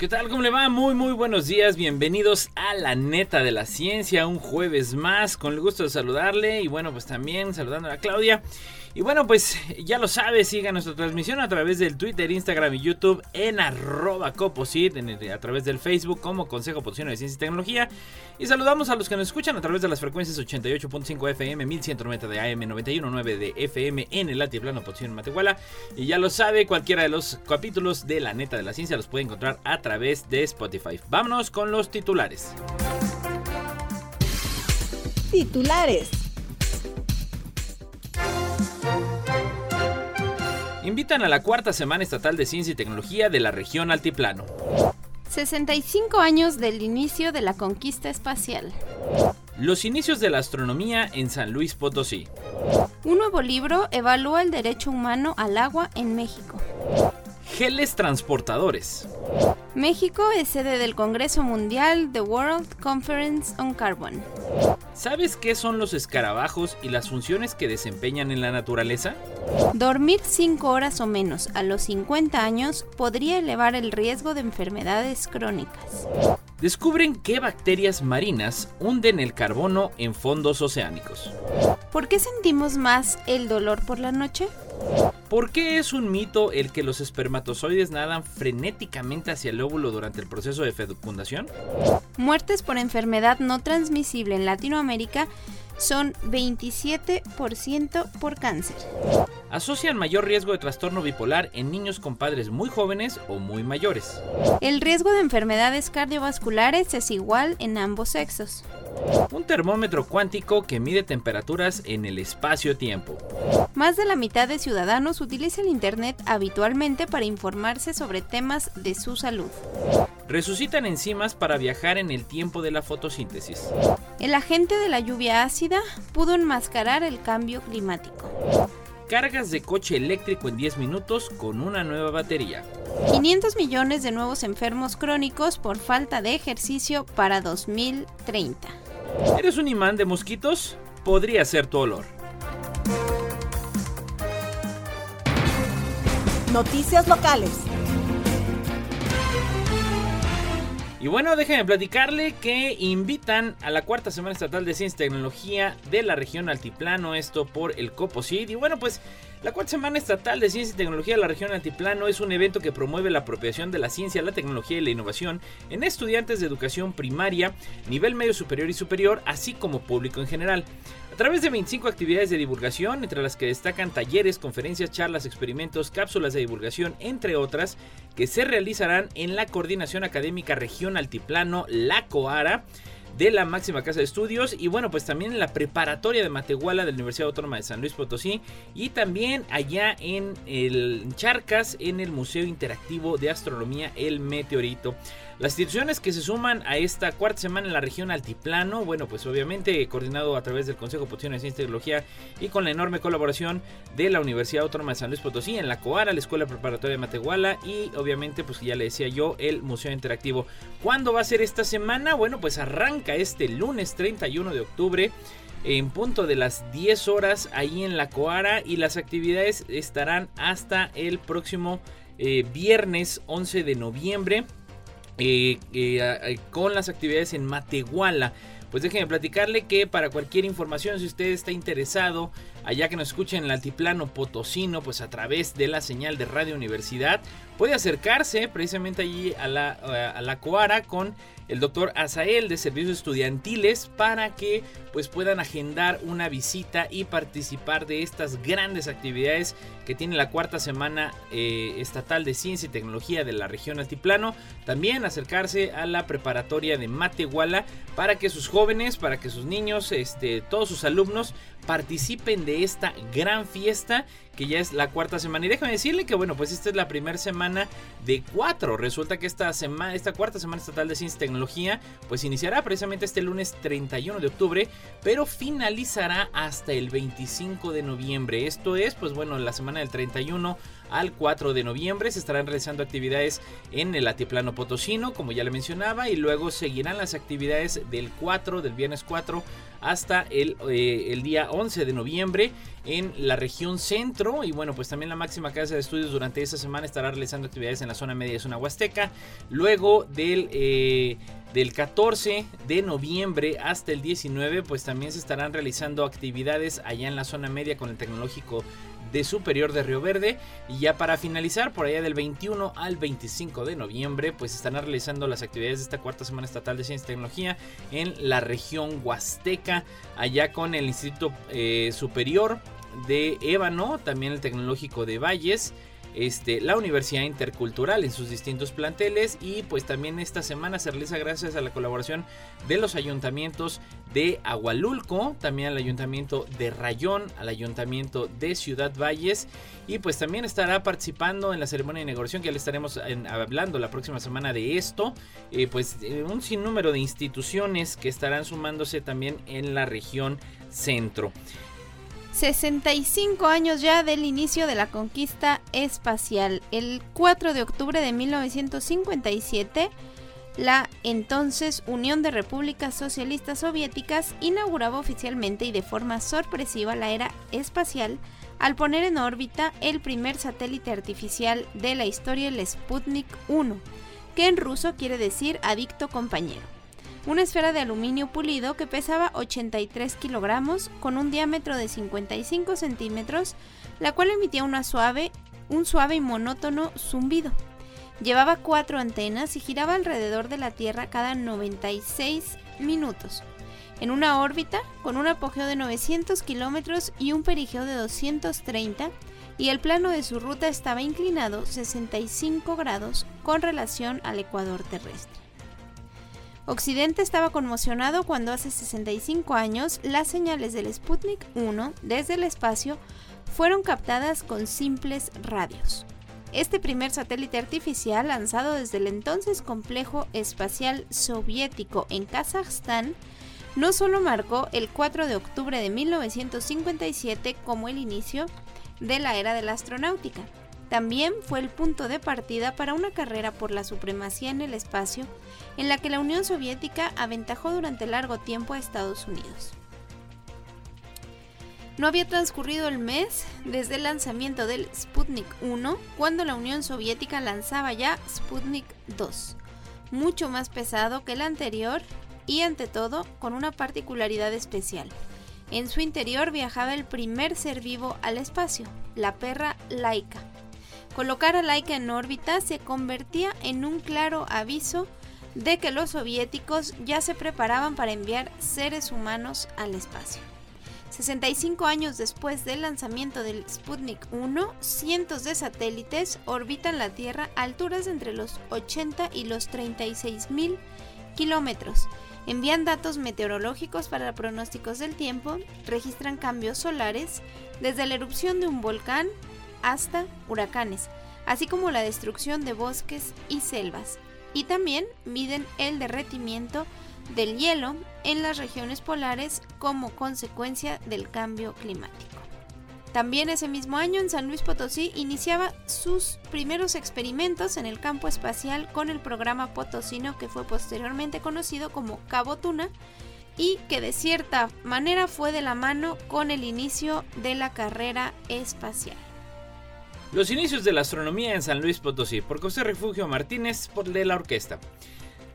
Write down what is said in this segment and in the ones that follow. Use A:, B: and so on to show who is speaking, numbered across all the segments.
A: ¿Qué tal? ¿Cómo le va? Muy, muy buenos días. Bienvenidos a la neta de la ciencia. Un jueves más. Con el gusto de saludarle. Y bueno, pues también saludando a Claudia. Y bueno, pues ya lo sabe, siga nuestra transmisión a través del Twitter, Instagram y YouTube en arroba coposit, a través del Facebook como Consejo Potosino de Ciencia y Tecnología. Y saludamos a los que nos escuchan a través de las frecuencias 88.5 FM, 1190 de AM, 91.9 de FM en el Altiplano Potosino en Matehuala. Y ya lo sabe, cualquiera de los capítulos de La Neta de la Ciencia los puede encontrar a través de Spotify. Vámonos con los titulares.
B: Titulares.
A: Invitan a la cuarta Semana Estatal de Ciencia y Tecnología de la región Altiplano.
C: 65 años del inicio de la conquista espacial.
A: Los inicios de la astronomía en San Luis Potosí.
C: Un nuevo libro evalúa el derecho humano al agua en México.
A: Geles transportadores.
C: México es sede del Congreso Mundial The World Conference on Carbon.
A: ¿Sabes qué son los escarabajos y las funciones que desempeñan en la naturaleza?
C: Dormir 5 horas o menos a los 50 años podría elevar el riesgo de enfermedades crónicas.
A: Descubren qué bacterias marinas hunden el carbono en fondos oceánicos.
C: ¿Por qué sentimos más el dolor por la noche?
A: ¿Por qué es un mito el que los espermatozoides nadan frenéticamente hacia el óvulo durante el proceso de fecundación?
C: Muertes por enfermedad no transmisible en Latinoamérica son 27% por cáncer.
A: Asocian mayor riesgo de trastorno bipolar en niños con padres muy jóvenes o muy mayores.
C: El riesgo de enfermedades cardiovasculares es igual en ambos sexos.
A: Un termómetro cuántico que mide temperaturas en el espacio-tiempo.
C: Más de la mitad de ciudadanos utiliza el Internet habitualmente para informarse sobre temas de su salud.
A: Resucitan enzimas para viajar en el tiempo de la fotosíntesis.
C: El agente de la lluvia ácida pudo enmascarar el cambio climático.
A: Cargas de coche eléctrico en 10 minutos con una nueva batería.
C: 500 millones de nuevos enfermos crónicos por falta de ejercicio para 2030.
A: ¿Eres un imán de mosquitos? Podría ser tu olor.
B: Noticias locales.
A: Y bueno, déjenme platicarle que invitan a la cuarta Semana Estatal de Ciencia y Tecnología de la región Altiplano, esto por el COPOSID. Y bueno, pues la cuarta Semana Estatal de Ciencia y Tecnología de la región Altiplano es un evento que promueve la apropiación de la ciencia, la tecnología y la innovación en estudiantes de educación primaria, nivel medio superior y superior, así como público en general. A través de 25 actividades de divulgación, entre las que destacan talleres, conferencias, charlas, experimentos, cápsulas de divulgación, entre otras, que se realizarán en la Coordinación Académica Región Altiplano, la COARA, de la máxima casa de estudios y bueno pues también en la preparatoria de Matehuala de la Universidad Autónoma de San Luis Potosí y también allá en el Charcas en el Museo Interactivo de Astronomía El Meteorito. Las instituciones que se suman a esta cuarta semana en la región Altiplano, bueno, pues obviamente coordinado a través del Consejo Potosino de Ciencia y Tecnología y con la enorme colaboración de la Universidad Autónoma de San Luis Potosí en la COARA, la Escuela Preparatoria de Matehuala y obviamente, pues ya le decía yo, el Museo Interactivo. ¿Cuándo va a ser esta semana? Bueno, pues arranca este lunes 31 de octubre en punto de las 10 horas ahí en la Coara y las actividades estarán hasta el próximo eh, viernes 11 de noviembre. Eh, eh, con las actividades en Matehuala. Pues déjenme platicarle que para cualquier información, si usted está interesado, allá que nos escuchen en el altiplano potosino, pues a través de la señal de Radio Universidad, puede acercarse precisamente allí a la, a la Coara con el doctor Azael de Servicios Estudiantiles para que pues puedan agendar una visita y participar de estas grandes actividades que tiene la cuarta semana eh, estatal de ciencia y tecnología de la región altiplano. También acercarse a la preparatoria de Matehuala para que sus jóvenes, para que sus niños, este, todos sus alumnos participen de esta gran fiesta que ya es la cuarta semana. Y déjame decirle que, bueno, pues esta es la primera semana de cuatro. Resulta que esta semana, esta cuarta semana estatal de ciencia y tecnología, pues iniciará precisamente este lunes 31 de octubre, pero finalizará hasta el 25 de noviembre. Esto es, pues bueno, la semana del 31 al 4 de noviembre. Se estarán realizando actividades en el Atiplano Potosino, como ya le mencionaba, y luego seguirán las actividades del 4, del viernes 4 hasta el, eh, día 11 de noviembre en la región centro. Y bueno pues también la máxima casa de estudios durante esta semana estará realizando actividades en la zona media de zona huasteca. Luego del eh, del 14 de noviembre hasta el 19 pues también se estarán realizando actividades allá en la zona media con el tecnológico de Superior de Río Verde. Y ya para finalizar, por allá del 21 al 25 de noviembre, pues estarán realizando las actividades de esta cuarta semana estatal de ciencia y tecnología en la región Huasteca, allá con el Instituto eh, Superior de Ébano, también el Tecnológico de Valles este, la Universidad Intercultural en sus distintos planteles y pues también esta semana se realiza gracias a la colaboración de los ayuntamientos de Agualulco, también al ayuntamiento de Rayón, al ayuntamiento de Ciudad Valles y pues también estará participando en la ceremonia de inauguración que ya le estaremos hablando la próxima semana de esto, eh, pues eh, un sinnúmero de instituciones que estarán sumándose también en la región centro.
C: 65 años ya del inicio de la conquista espacial. El 4 de octubre de 1957, la entonces Unión de Repúblicas Socialistas Soviéticas inauguraba oficialmente y de forma sorpresiva la era espacial al poner en órbita el primer satélite artificial de la historia, el Sputnik 1, que en ruso quiere decir adicto compañero una esfera de aluminio pulido que pesaba 83 kilogramos con un diámetro de 55 centímetros, la cual emitía una suave, un suave y monótono zumbido. Llevaba cuatro antenas y giraba alrededor de la Tierra cada 96 minutos, en una órbita con un apogeo de 900 kilómetros y un perigeo de 230, y el plano de su ruta estaba inclinado 65 grados con relación al ecuador terrestre. Occidente estaba conmocionado cuando hace 65 años las señales del Sputnik 1 desde el espacio fueron captadas con simples radios. Este primer satélite artificial lanzado desde el entonces complejo espacial soviético en Kazajstán no solo marcó el 4 de octubre de 1957 como el inicio de la era de la astronáutica, también fue el punto de partida para una carrera por la supremacía en el espacio en la que la Unión Soviética aventajó durante largo tiempo a Estados Unidos. No había transcurrido el mes desde el lanzamiento del Sputnik 1 cuando la Unión Soviética lanzaba ya Sputnik 2, mucho más pesado que el anterior y ante todo con una particularidad especial. En su interior viajaba el primer ser vivo al espacio, la perra Laika. Colocar a Laika en órbita se convertía en un claro aviso de que los soviéticos ya se preparaban para enviar seres humanos al espacio. 65 años después del lanzamiento del Sputnik 1, cientos de satélites orbitan la Tierra a alturas entre los 80 y los 36 mil kilómetros. Envían datos meteorológicos para pronósticos del tiempo, registran cambios solares, desde la erupción de un volcán hasta huracanes, así como la destrucción de bosques y selvas y también miden el derretimiento del hielo en las regiones polares como consecuencia del cambio climático. También ese mismo año en San Luis Potosí iniciaba sus primeros experimentos en el campo espacial con el programa potosino que fue posteriormente conocido como Cabo Tuna y que de cierta manera fue de la mano con el inicio de la carrera espacial.
A: Los inicios de la astronomía en San Luis Potosí, por José Refugio Martínez, por de la orquesta.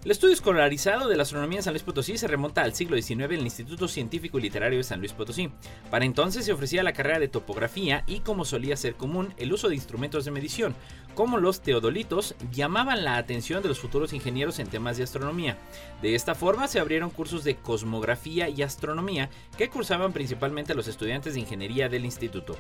A: El estudio escolarizado de la astronomía en San Luis Potosí se remonta al siglo XIX en el Instituto Científico y Literario de San Luis Potosí. Para entonces se ofrecía la carrera de topografía y, como solía ser común, el uso de instrumentos de medición, como los teodolitos, llamaban la atención de los futuros ingenieros en temas de astronomía. De esta forma se abrieron cursos de cosmografía y astronomía que cursaban principalmente los estudiantes de ingeniería del instituto.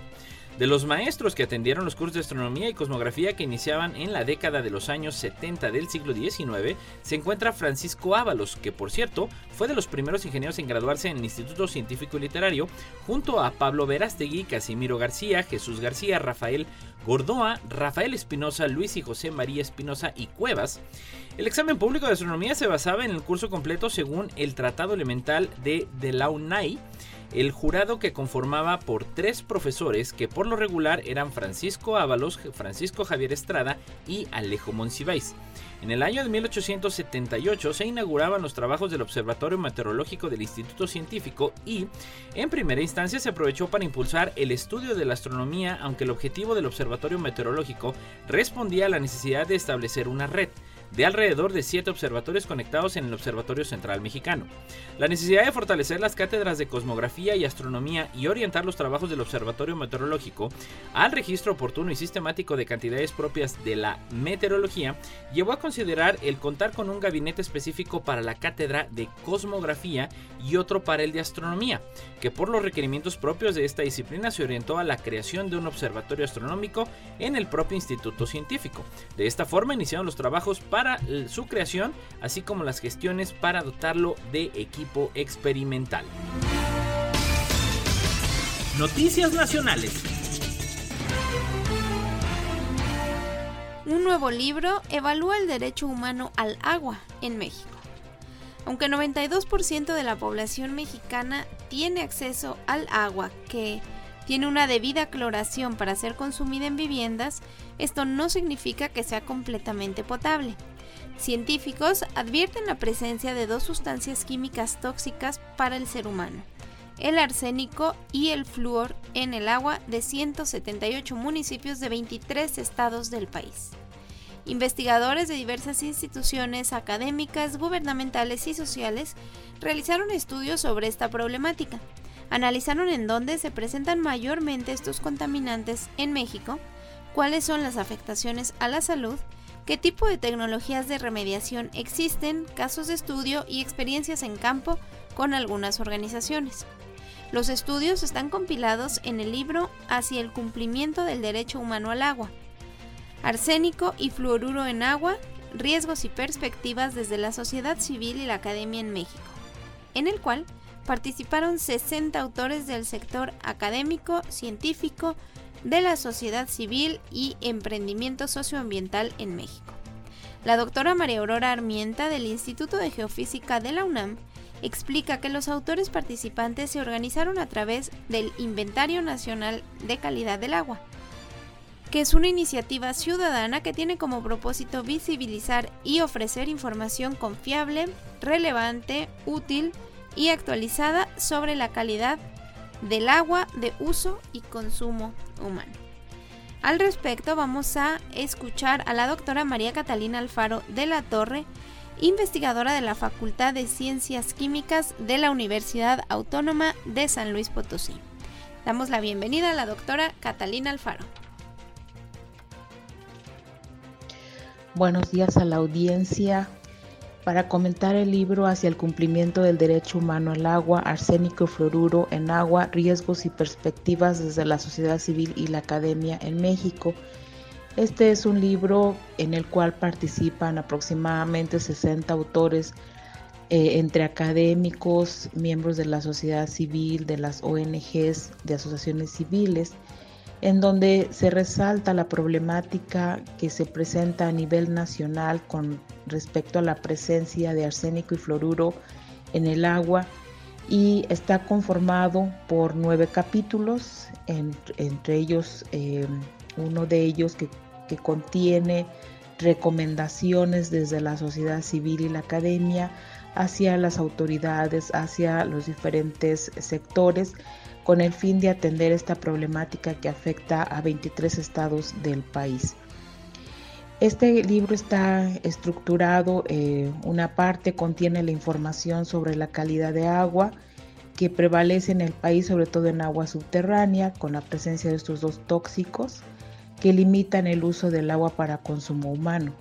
A: De los maestros que atendieron los cursos de astronomía y cosmografía que iniciaban en la década de los años 70 del siglo XIX, se encuentra Francisco Ábalos, que por cierto fue de los primeros ingenieros en graduarse en el Instituto Científico y Literario, junto a Pablo Verástegui, Casimiro García, Jesús García, Rafael Gordoa, Rafael Espinosa, Luis y José María Espinosa y Cuevas. El examen público de astronomía se basaba en el curso completo según el Tratado Elemental de Delaunay, el jurado que conformaba por tres profesores que por lo regular eran Francisco Ábalos, Francisco Javier Estrada y Alejo Monsiváis. En el año de 1878 se inauguraban los trabajos del Observatorio Meteorológico del Instituto Científico y, en primera instancia, se aprovechó para impulsar el estudio de la astronomía, aunque el objetivo del Observatorio Meteorológico respondía a la necesidad de establecer una red de alrededor de siete observatorios conectados en el Observatorio Central Mexicano. La necesidad de fortalecer las cátedras de cosmografía y astronomía y orientar los trabajos del Observatorio Meteorológico al registro oportuno y sistemático de cantidades propias de la meteorología llevó a considerar el contar con un gabinete específico para la cátedra de cosmografía y otro para el de astronomía, que por los requerimientos propios de esta disciplina se orientó a la creación de un observatorio astronómico en el propio instituto científico. De esta forma iniciaron los trabajos para su creación, así como las gestiones para dotarlo de equipo experimental.
D: Noticias Nacionales.
C: Un nuevo libro evalúa el derecho humano al agua en México. Aunque 92% de la población mexicana tiene acceso al agua que tiene una debida cloración para ser consumida en viviendas, esto no significa que sea completamente potable. Científicos advierten la presencia de dos sustancias químicas tóxicas para el ser humano, el arsénico y el flúor en el agua de 178 municipios de 23 estados del país. Investigadores de diversas instituciones académicas, gubernamentales y sociales realizaron estudios sobre esta problemática. Analizaron en dónde se presentan mayormente estos contaminantes en México, cuáles son las afectaciones a la salud, qué tipo de tecnologías de remediación existen, casos de estudio y experiencias en campo con algunas organizaciones. Los estudios están compilados en el libro Hacia el cumplimiento del derecho humano al agua, Arsénico y fluoruro en agua, riesgos y perspectivas desde la sociedad civil y la academia en México, en el cual participaron 60 autores del sector académico, científico, de la sociedad civil y emprendimiento socioambiental en México. La doctora María Aurora Armienta del Instituto de Geofísica de la UNAM explica que los autores participantes se organizaron a través del Inventario Nacional de Calidad del Agua, que es una iniciativa ciudadana que tiene como propósito visibilizar y ofrecer información confiable, relevante, útil y actualizada sobre la calidad del agua de uso y consumo humano. Al respecto vamos a escuchar a la doctora María Catalina Alfaro de la Torre, investigadora de la Facultad de Ciencias Químicas de la Universidad Autónoma de San Luis Potosí. Damos la bienvenida a la doctora Catalina Alfaro.
E: Buenos días a la audiencia para comentar el libro Hacia el cumplimiento del derecho humano al agua, arsénico y fluoruro en agua, riesgos y perspectivas desde la sociedad civil y la academia en México. Este es un libro en el cual participan aproximadamente 60 autores eh, entre académicos, miembros de la sociedad civil, de las ONGs, de asociaciones civiles en donde se resalta la problemática que se presenta a nivel nacional con respecto a la presencia de arsénico y fluoruro en el agua y está conformado por nueve capítulos, entre ellos eh, uno de ellos que, que contiene recomendaciones desde la sociedad civil y la academia hacia las autoridades, hacia los diferentes sectores con el fin de atender esta problemática que afecta a 23 estados del país. Este libro está estructurado, eh, una parte contiene la información sobre la calidad de agua que prevalece en el país, sobre todo en agua subterránea, con la presencia de estos dos tóxicos que limitan el uso del agua para consumo humano.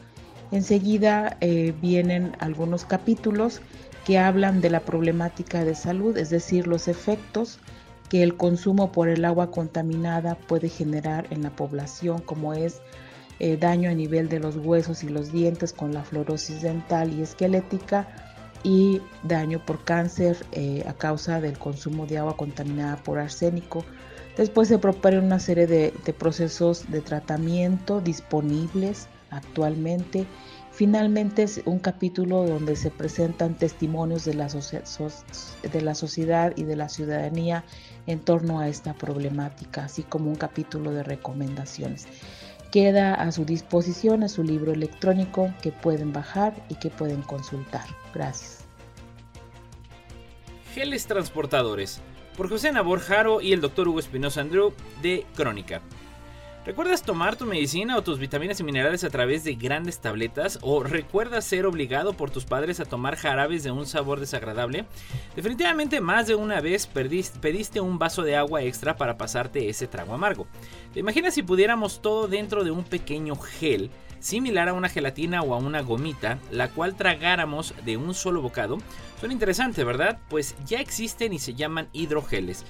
E: Enseguida eh, vienen algunos capítulos que hablan de la problemática de salud, es decir, los efectos que el consumo por el agua contaminada puede generar en la población, como es eh, daño a nivel de los huesos y los dientes con la fluorosis dental y esquelética y daño por cáncer eh, a causa del consumo de agua contaminada por arsénico. Después se proponen una serie de, procesos de tratamiento disponibles actualmente. Finalmente es un capítulo donde se presentan testimonios de la, de la sociedad y de la ciudadanía en torno a esta problemática, así como un capítulo de recomendaciones. Queda a su disposición a su libro electrónico que pueden bajar y que pueden consultar. Gracias.
A: Geles Transportadores, por José Nabor Jaro y el Dr. Hugo Espinosa Andrew de Crónica. ¿Recuerdas tomar tu medicina o tus vitaminas y minerales a través de grandes tabletas? ¿O recuerdas ser obligado por tus padres a tomar jarabes de un sabor desagradable? Definitivamente más de una vez pediste un vaso de agua extra para pasarte ese trago amargo. ¿Te imaginas si pudiéramos todo dentro de un pequeño gel? similar a una gelatina o a una gomita, la cual tragáramos de un solo bocado. Son interesantes, ¿verdad? Pues ya existen y se llaman hidrogeles.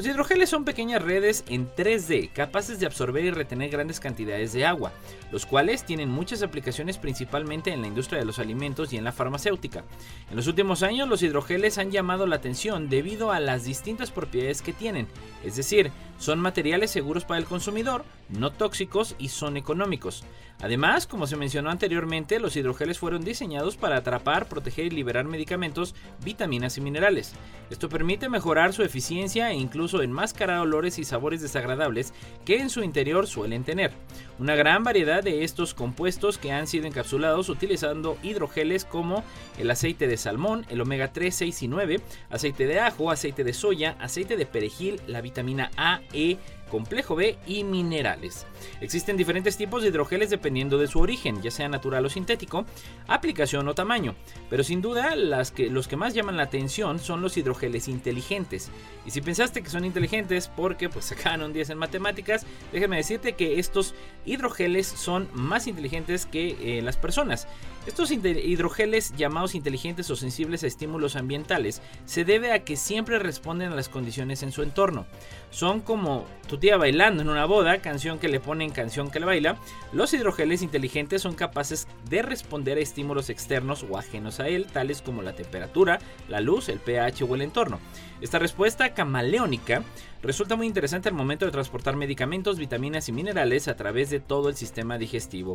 A: Los hidrogeles son pequeñas redes en 3D capaces de absorber y retener grandes cantidades de agua, los cuales tienen muchas aplicaciones principalmente en la industria de los alimentos y en la farmacéutica. En los últimos años los hidrogeles han llamado la atención debido a las distintas propiedades que tienen, es decir, son materiales seguros para el consumidor, no tóxicos y son económicos. Además, como se mencionó anteriormente, los hidrogeles fueron diseñados para atrapar, proteger y liberar medicamentos, vitaminas y minerales. Esto permite mejorar su eficiencia e incluso enmascarar olores y sabores desagradables que en su interior suelen tener. Una gran variedad de estos compuestos que han sido encapsulados utilizando hidrogeles como el aceite de salmón, el omega 3, 6 y 9, aceite de ajo, aceite de soya, aceite de perejil, la vitamina A, E, complejo B y minerales. Existen diferentes tipos de hidrogeles dependiendo de su origen, ya sea natural o sintético, aplicación o tamaño, pero sin duda los que más llaman la atención son los hidrogeles inteligentes. Y si pensaste que son inteligentes porque pues sacaron un 10 en matemáticas, déjame decirte que estos hidrogeles son más inteligentes que eh, las personas. Estos hidrogeles llamados inteligentes o sensibles a estímulos ambientales se debe a que siempre responden a las condiciones en su entorno. Son como tu tía bailando en una boda, canción que le ponen canción que le baila. Los hidrogeles inteligentes son capaces de responder a estímulos externos o ajenos a él, tales como la temperatura, la luz, el pH o el entorno. Esta respuesta camaleónica resulta muy interesante al momento de transportar medicamentos, vitaminas y minerales a través de todo el sistema digestivo.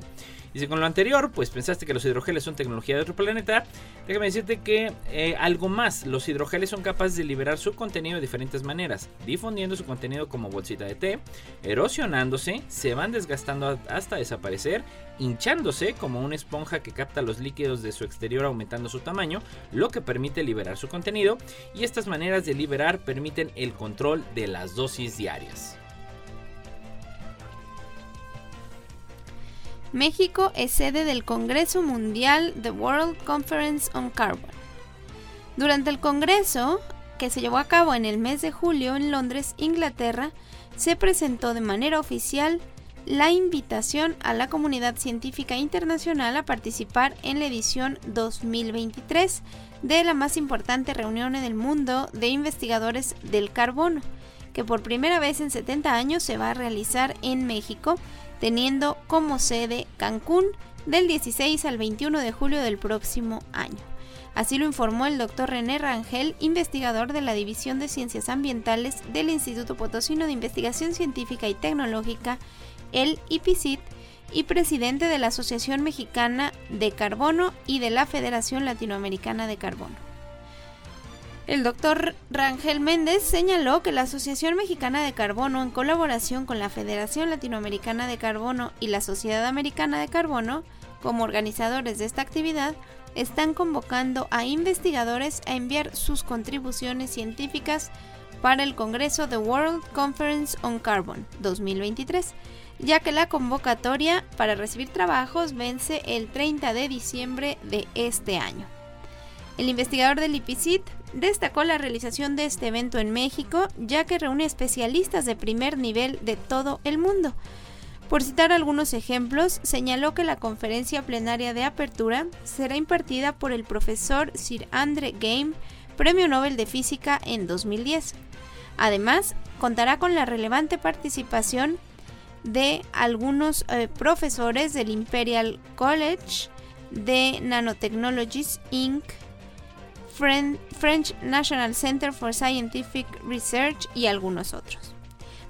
A: Y si con lo anterior, pues pensaste que los hidrogeles son tecnología de otro planeta, déjame decirte que eh, algo más, los hidrogeles son capaces de liberar su contenido de diferentes maneras, difundiendo su contenido como bolsita de té, erosionándose, se van desgastando hasta desaparecer, hinchándose como una esponja que capta los líquidos de su exterior aumentando su tamaño, lo que permite liberar su contenido, y estas maneras de liberar permiten el control de las dosis diarias.
C: México es sede del Congreso Mundial The World Conference on Carbon. Durante el Congreso, que se llevó a cabo en el mes de julio en Londres, Inglaterra, se presentó de manera oficial la invitación a la comunidad científica internacional a participar en la edición 2023 de la más importante reunión en el mundo de investigadores del carbono, que por primera vez en 70 años se va a realizar en México, teniendo como sede Cancún del 16 al 21 de julio del próximo año. Así lo informó el doctor René Rangel, investigador de la División de Ciencias Ambientales del Instituto Potosino de Investigación Científica y Tecnológica, el IPCIT, y presidente de la Asociación Mexicana de Carbono y de la Federación Latinoamericana de Carbono. El doctor Rangel Méndez señaló que la Asociación Mexicana de Carbono, en colaboración con la Federación Latinoamericana de Carbono y la Sociedad Americana de Carbono, como organizadores de esta actividad, están convocando a investigadores a enviar sus contribuciones científicas para el Congreso The World Conference on Carbon 2023, ya que la convocatoria para recibir trabajos vence el 30 de diciembre de este año. El investigador del IPCIT destacó la realización de este evento en México, ya que reúne especialistas de primer nivel de todo el mundo, por citar algunos ejemplos, señaló que la conferencia plenaria de apertura será impartida por el profesor Sir Andre Game, Premio Nobel de Física en 2010. Además, contará con la relevante participación de algunos eh, profesores del Imperial College de Nanotechnologies Inc., French National Center for Scientific Research y algunos otros.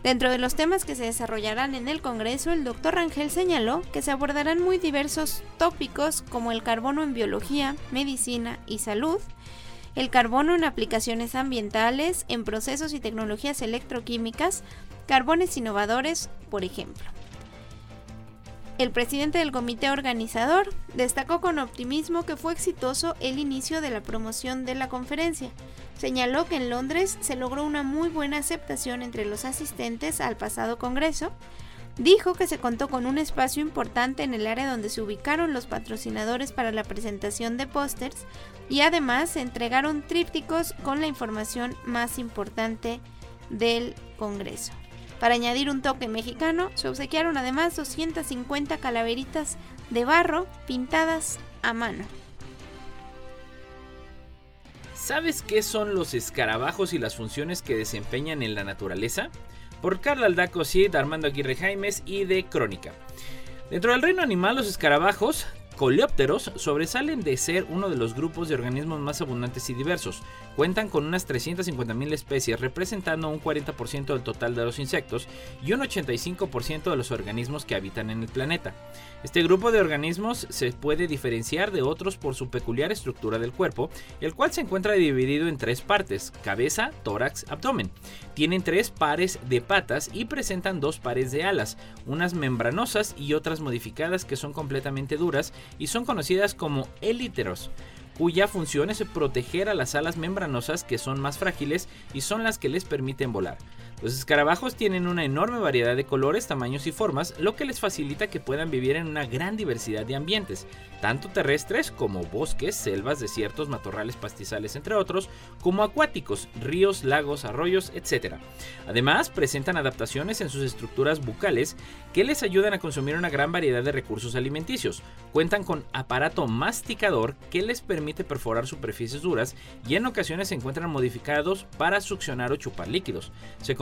C: Dentro de los temas que se desarrollarán en el Congreso, el doctor Rangel señaló que se abordarán muy diversos tópicos como el carbono en biología, medicina y salud, el carbono en aplicaciones ambientales, en procesos y tecnologías electroquímicas, carbones innovadores, por ejemplo. El presidente del comité organizador destacó con optimismo que fue exitoso el inicio de la promoción de la conferencia. Señaló que en Londres se logró una muy buena aceptación entre los asistentes al pasado Congreso. Dijo que se contó con un espacio importante en el área donde se ubicaron los patrocinadores para la presentación de pósters y además se entregaron trípticos con la información más importante del Congreso. Para añadir un toque mexicano, se obsequiaron además 250 calaveritas de barro pintadas a mano.
A: ¿Sabes qué son los escarabajos y las funciones que desempeñan en la naturaleza? Por Carla Aldaco Cid, Armando Aguirre Jaimes y de Crónica. Dentro del reino animal, los escarabajos coleópteros sobresalen de ser uno de los grupos de organismos más abundantes y diversos. Cuentan con unas 350.000 especies, representando un 40% del total de los insectos y un 85% de los organismos que habitan en el planeta. Este grupo de organismos se puede diferenciar de otros por su peculiar estructura del cuerpo, el cual se encuentra dividido en tres partes, cabeza, tórax, abdomen. Tienen tres pares de patas y presentan dos pares de alas, unas membranosas y otras modificadas que son completamente duras y son conocidas como elíteros cuya función es proteger a las alas membranosas que son más frágiles y son las que les permiten volar. Los escarabajos tienen una enorme variedad de colores, tamaños y formas, lo que les facilita que puedan vivir en una gran diversidad de ambientes, tanto terrestres como bosques, selvas, desiertos, matorrales, pastizales, entre otros, como acuáticos, ríos, lagos, arroyos, etc. Además, presentan adaptaciones en sus estructuras bucales que les ayudan a consumir una gran variedad de recursos alimenticios. Cuentan con aparato masticador que les permite perforar superficies duras y en ocasiones se encuentran modificados para succionar o chupar líquidos.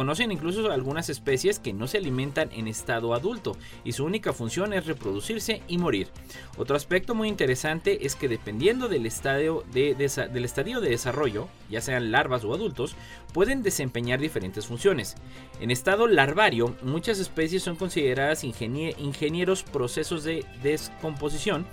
A: Conocen incluso algunas especies que no se alimentan en estado adulto y su única función es reproducirse y morir. Otro aspecto muy interesante es que dependiendo del estadio de, desarrollo, ya sean larvas o adultos, pueden desempeñar diferentes funciones. En estado larvario, muchas especies son consideradas ingenieros procesos de descomposición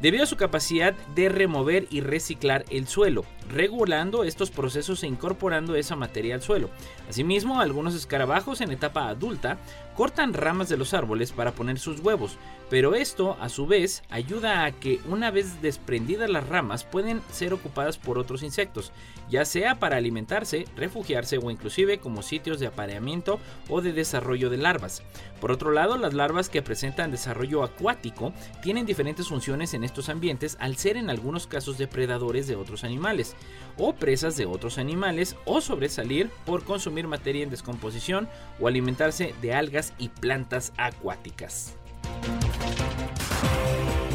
A: debido a su capacidad de remover y reciclar el suelo, regulando estos procesos e incorporando esa materia al suelo. Asimismo, algunos escarabajos en etapa adulta cortan ramas de los árboles para poner sus huevos, pero esto a su vez ayuda a que una vez desprendidas las ramas pueden ser ocupadas por otros insectos, ya sea para alimentarse, refugiarse o inclusive como sitios de apareamiento o de desarrollo de larvas. Por otro lado, las larvas que presentan desarrollo acuático tienen diferentes funciones en estos ambientes al ser en algunos casos depredadores de otros animales o presas de otros animales o sobresalir por consumir materia en descomposición o alimentarse de algas y plantas acuáticas.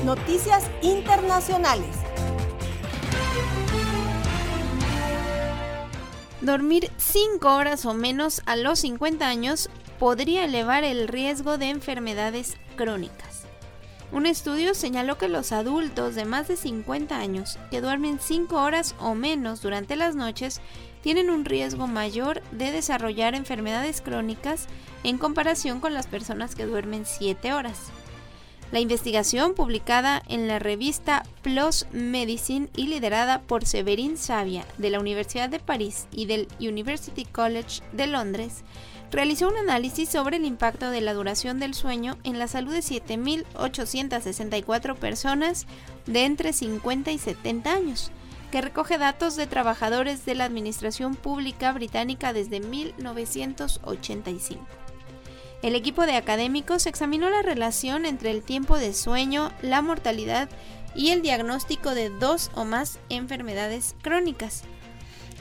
B: Noticias internacionales.
C: Dormir 5 horas o menos a los 50 años podría elevar el riesgo de enfermedades crónicas. Un estudio señaló que los adultos de más de 50 años que duermen 5 horas o menos durante las noches tienen un riesgo mayor de desarrollar enfermedades crónicas en comparación con las personas que duermen 7 horas. La investigación, publicada en la revista PLOS Medicine y liderada por Severin Savia de la Universidad de París y del University College de Londres, realizó un análisis sobre el impacto de la duración del sueño en la salud de 7.864 personas de entre 50 y 70 años que recoge datos de trabajadores de la Administración Pública Británica desde 1985. El equipo de académicos examinó la relación entre el tiempo de sueño, la mortalidad y el diagnóstico de dos o más enfermedades crónicas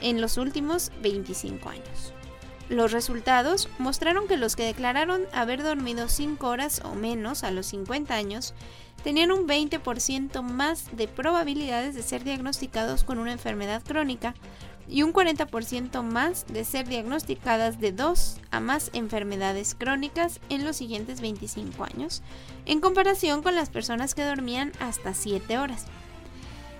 C: en los últimos 25 años. Los resultados mostraron que los que declararon haber dormido 5 horas o menos a los 50 años tenían un 20% más de probabilidades de ser diagnosticados con una enfermedad crónica y un 40% más de ser diagnosticadas de dos a más enfermedades crónicas en los siguientes 25 años, en comparación con las personas que dormían hasta 7 horas.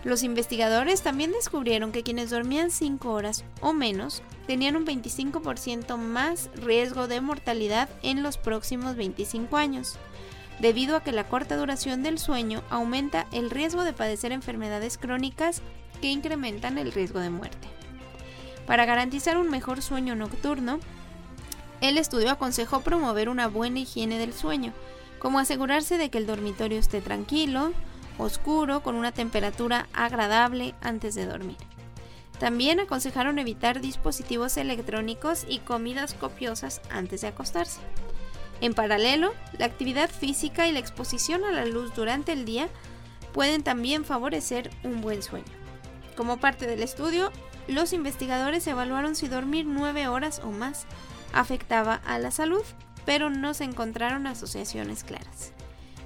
C: Los investigadores también descubrieron que quienes dormían 5 horas o menos tenían un 25% más riesgo de mortalidad en los próximos 25 años, debido a que la corta duración del sueño aumenta el riesgo de padecer enfermedades crónicas que incrementan el riesgo de muerte. Para garantizar un mejor sueño nocturno, el estudio aconsejó promover una buena higiene del sueño, como asegurarse de que el dormitorio esté tranquilo, oscuro, con una temperatura agradable antes de dormir. También aconsejaron evitar dispositivos electrónicos y comidas copiosas antes de acostarse. En paralelo, la actividad física y la exposición a la luz durante el día pueden también favorecer un buen sueño. Como parte del estudio, los investigadores evaluaron si dormir 9 horas o más afectaba a la salud, pero no se encontraron asociaciones claras.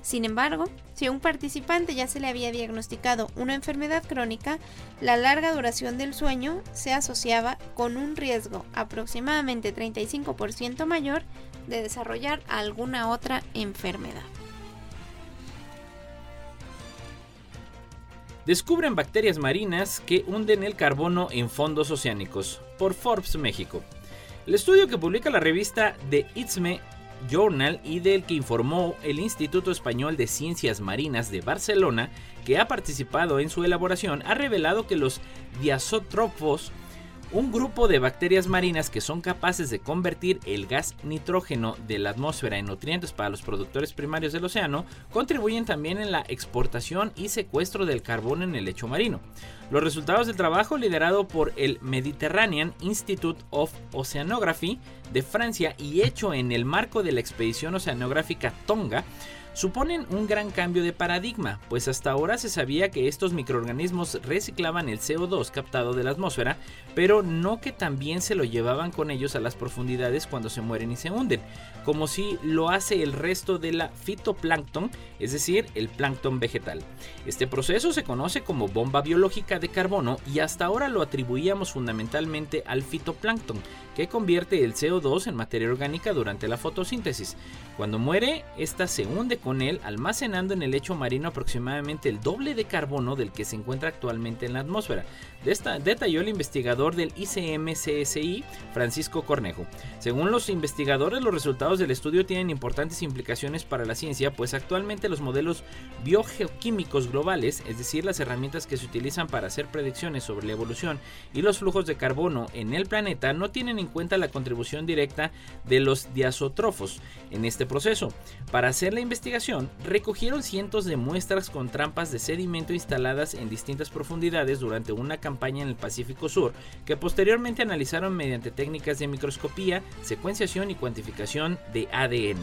C: Sin embargo, si a un participante ya se le había diagnosticado una enfermedad crónica, la larga duración del sueño se asociaba con un riesgo aproximadamente 35% mayor de desarrollar alguna otra enfermedad.
A: Descubren bacterias marinas que hunden el carbono en fondos oceánicos, por Forbes México. El estudio que publica la revista The ITSME Journal y del que informó el Instituto Español de Ciencias Marinas de Barcelona, que ha participado en su elaboración, ha revelado que los diazotrófos, un grupo de bacterias marinas que son capaces de convertir el gas nitrógeno de la atmósfera en nutrientes para los productores primarios del océano, contribuyen también en la exportación y secuestro del carbón en el lecho marino. Los resultados del trabajo liderado por el Mediterranean Institute of Oceanography de Francia y hecho en el marco de la expedición oceanográfica Tonga suponen un gran cambio de paradigma, pues hasta ahora se sabía que estos microorganismos reciclaban el CO2 captado de la atmósfera, pero no que también se lo llevaban con ellos a las profundidades cuando se mueren y se hunden, como si lo hace el resto de la fitoplancton, es decir, el plancton vegetal. Este proceso se conoce como bomba biológica de carbono y hasta ahora lo atribuíamos fundamentalmente al fitoplancton, que convierte el CO2 en materia orgánica durante la fotosíntesis. Cuando muere, esta se hunde él, almacenando en el lecho marino aproximadamente el doble de carbono del que se encuentra actualmente en la atmósfera. Detalló el investigador del ICM-CSI, Francisco Cornejo. Según los investigadores, los resultados del estudio tienen importantes implicaciones para la ciencia, pues actualmente los modelos biogeoquímicos globales, es decir, las herramientas que se utilizan para hacer predicciones sobre la evolución y los flujos de carbono en el planeta, no tienen en cuenta la contribución directa de los diazotrófos en este proceso. Para hacer la investigación, recogieron cientos de muestras con trampas de sedimento instaladas en distintas profundidades durante una campaña en el Pacífico Sur, que posteriormente analizaron mediante técnicas de microscopía, secuenciación y cuantificación de ADN.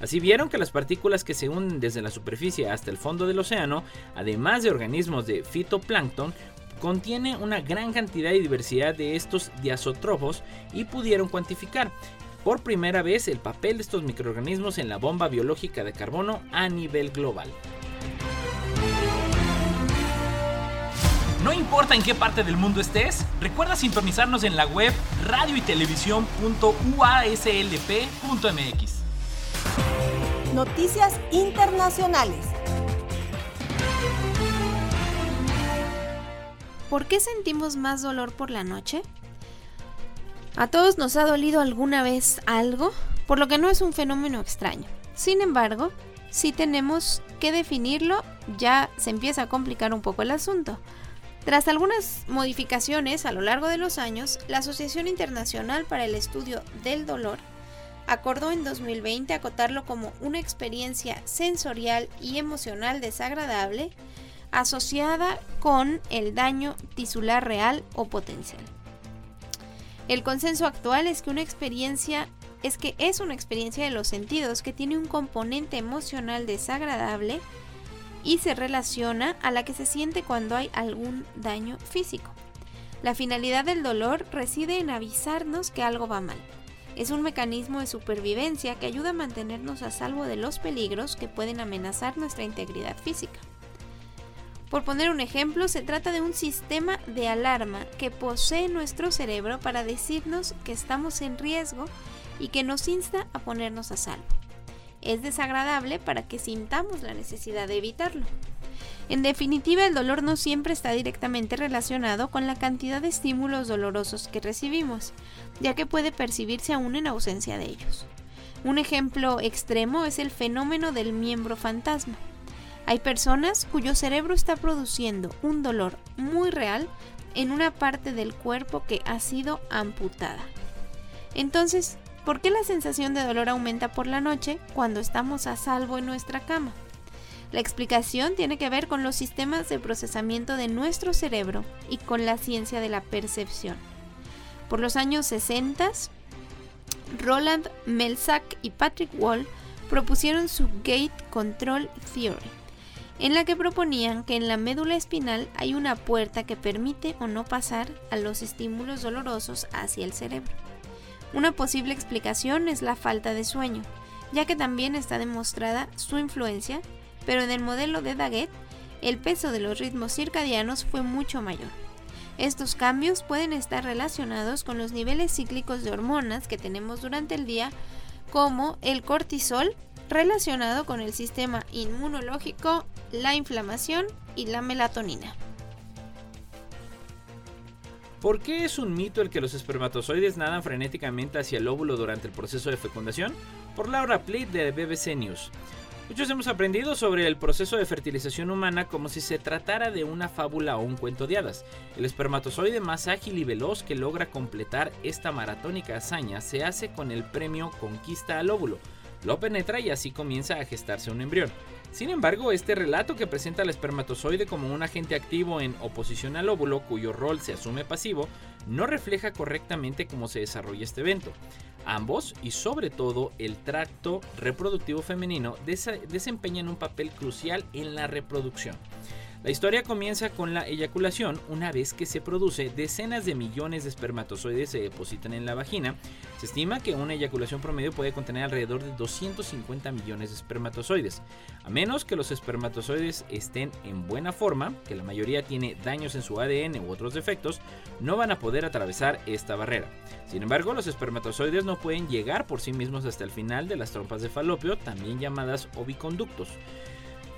A: Así vieron que las partículas que se unen desde la superficie hasta el fondo del océano, además de organismos de fitoplancton, contiene una gran cantidad y diversidad de estos diazotrófos y pudieron cuantificar por primera vez el papel de estos microorganismos en la bomba biológica de carbono a nivel global.
D: No importa en qué parte del mundo estés, recuerda sintonizarnos en la web radio y
B: Noticias internacionales.
C: ¿Por qué sentimos más dolor por la noche? A todos nos ha dolido alguna vez algo, por lo que no es un fenómeno extraño. Sin embargo, si tenemos que definirlo, ya se empieza a complicar un poco el asunto. Tras algunas modificaciones a lo largo de los años, la Asociación Internacional para el Estudio del Dolor acordó en 2020 acotarlo como una experiencia sensorial y emocional desagradable asociada con el daño tisular real o potencial. El consenso actual es que una experiencia es que es una experiencia de los sentidos que tiene un componente emocional desagradable y se relaciona a la que se siente cuando hay algún daño físico. La finalidad del dolor reside en avisarnos que algo va mal. Es un mecanismo de supervivencia que ayuda a mantenernos a salvo de los peligros que pueden amenazar nuestra integridad física. Por poner un ejemplo, se trata de un sistema de alarma que posee nuestro cerebro para decirnos que estamos en riesgo y que nos insta a ponernos a salvo. Es desagradable para que sintamos la necesidad de evitarlo. En definitiva, el dolor no siempre está directamente relacionado con la cantidad de estímulos dolorosos que recibimos, ya que puede percibirse aún en ausencia de ellos. Un ejemplo extremo es el fenómeno del miembro fantasma. Hay personas cuyo cerebro está produciendo un dolor muy real en una parte del cuerpo que ha sido amputada. Entonces, ¿por qué la sensación de dolor aumenta por la noche cuando estamos a salvo en nuestra cama? La explicación tiene que ver con los sistemas de procesamiento de nuestro cerebro y con la ciencia de la percepción. Por los años 60, Roland Melzack y Patrick Wall propusieron su Gate Control Theory, en la que proponían que en la médula espinal hay una puerta que permite o no pasar a los estímulos dolorosos hacia el cerebro. Una posible explicación es la falta de sueño, ya que también está demostrada su influencia pero en el modelo de Daguet, el peso de los ritmos circadianos fue mucho mayor. Estos cambios pueden estar relacionados con los niveles cíclicos de hormonas que tenemos durante el día, como el cortisol, relacionado con el sistema inmunológico, la inflamación y la melatonina.
A: ¿Por qué es un mito el que los espermatozoides nadan frenéticamente hacia el óvulo durante el proceso de fecundación? Por Laura Plitt de BBC News. Muchos hemos aprendido sobre el proceso de fertilización humana como si se tratara de una fábula o un cuento de hadas. El espermatozoide más ágil y veloz que logra completar esta maratónica hazaña se hace con el premio Conquista al óvulo. Lo penetra y así comienza a gestarse un embrión. Sin embargo, este relato que presenta al espermatozoide como un agente activo en oposición al óvulo, cuyo rol se asume pasivo, no refleja correctamente cómo se desarrolla este evento. Ambos, y sobre todo el tracto reproductivo femenino, desempeñan un papel crucial en la reproducción. La historia comienza con la eyaculación. Una vez que se produce, decenas de millones de espermatozoides se depositan en la vagina. Se estima que una eyaculación promedio puede contener alrededor de 250 millones de espermatozoides. A menos que los espermatozoides estén en buena forma, que la mayoría tiene daños en su ADN u otros defectos, no van a poder atravesar esta barrera. Sin embargo, los espermatozoides no pueden llegar por sí mismos hasta el final de las trompas de falopio, también llamadas oviconductos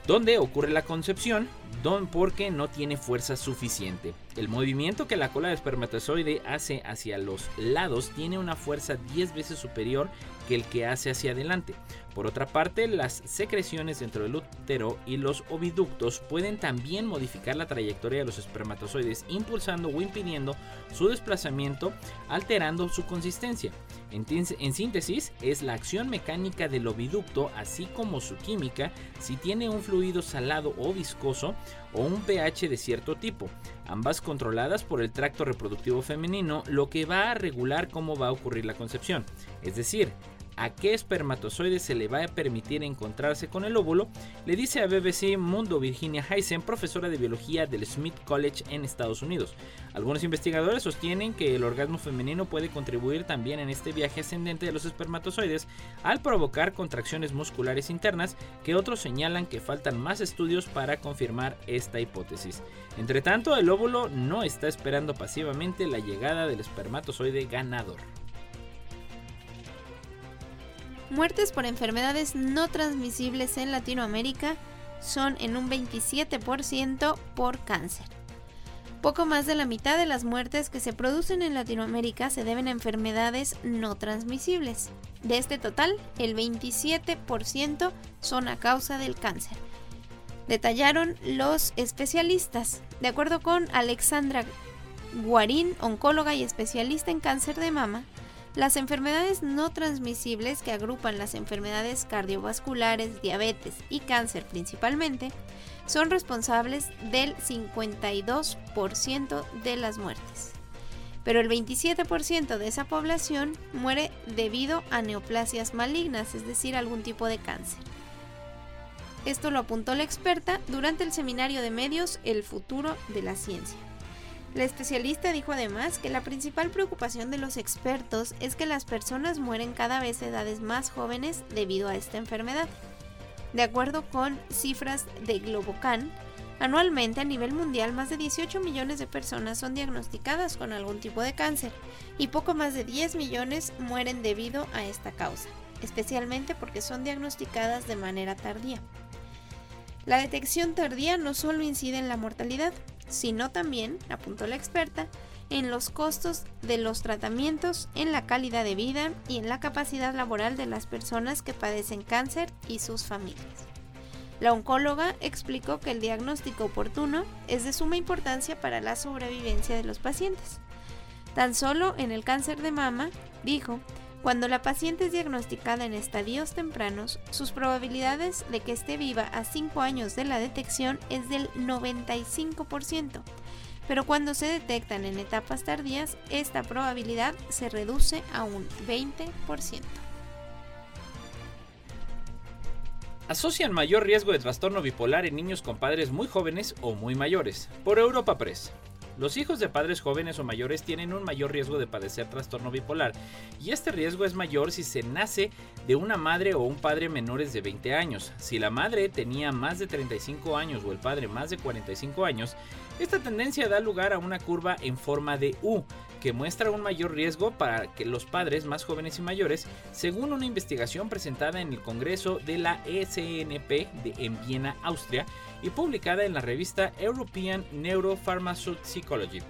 A: donde ocurre la concepción, don porque no tiene fuerza suficiente. El movimiento que la cola de espermatozoide hace hacia los lados tiene una fuerza 10 veces superior que el que hace hacia adelante. Por otra parte, las secreciones dentro del útero y los oviductos pueden también modificar la trayectoria de los espermatozoides, impulsando o impidiendo su desplazamiento, alterando su consistencia. En, síntesis, es la acción mecánica del oviducto, así como su química, si tiene un fluido salado o viscoso o un pH de cierto tipo, ambas controladas por el tracto reproductivo femenino, lo que va a regular cómo va a ocurrir la concepción. Es decir, a qué espermatozoide se le va a permitir encontrarse con el óvulo, le dice a BBC Mundo Virginia Heisen, profesora de biología del Smith College en Estados Unidos. Algunos investigadores sostienen que el orgasmo femenino puede contribuir también en este viaje ascendente de los espermatozoides al provocar contracciones musculares internas, que otros señalan que faltan más estudios para confirmar esta hipótesis. Entre tanto, el óvulo no está esperando pasivamente la llegada del espermatozoide ganador.
C: Muertes por enfermedades no transmisibles en Latinoamérica son en un 27% por cáncer. Poco más de la mitad de las muertes que se producen en Latinoamérica se deben a enfermedades no transmisibles. De este total, el 27% son a causa del cáncer. Detallaron los especialistas. De acuerdo con Alexandra Guarín, oncóloga y especialista en cáncer de mama, las enfermedades no transmisibles que agrupan las enfermedades cardiovasculares, diabetes y cáncer principalmente, son responsables del 52% de las muertes. Pero el 27% de esa población muere debido a neoplasias malignas, es decir, algún tipo de cáncer. Esto lo apuntó la experta durante el seminario de medios El futuro de la ciencia. La especialista dijo además que la principal preocupación de los expertos es que las personas mueren cada vez a edades más jóvenes debido a esta enfermedad. De acuerdo con cifras de Globocan, Anualmente a nivel mundial más de 18 millones de personas son diagnosticadas con algún tipo de cáncer y poco más de 10 millones mueren debido a esta causa, especialmente porque son diagnosticadas de manera tardía. La detección tardía no solo incide en la mortalidad, sino también, apuntó la experta, en los costos de los tratamientos, en la calidad de vida y en la capacidad laboral de las personas que padecen cáncer y sus familias. La oncóloga explicó que el diagnóstico oportuno es de suma importancia para la sobrevivencia de los pacientes. Tan solo en el cáncer de mama, dijo, cuando la paciente es diagnosticada en estadios tempranos, sus probabilidades de que esté viva a 5 años de la detección es del 95%, pero cuando se detectan en etapas tardías, esta probabilidad se reduce a un 20%.
A: Asocian mayor riesgo de trastorno bipolar en niños con padres muy jóvenes o muy mayores. Por Europa Press. Los hijos de padres jóvenes o mayores tienen un mayor riesgo de padecer trastorno bipolar y este riesgo es mayor si se nace de una madre o un padre menores de 20 años. Si la madre tenía más de 35 años o el padre más de 45 años, esta tendencia da lugar a una curva en forma de U que muestra un mayor riesgo para que los padres más jóvenes y mayores, según una investigación presentada en el Congreso de la SNP de, en Viena, Austria, y publicada en la revista European Neuropharmacology.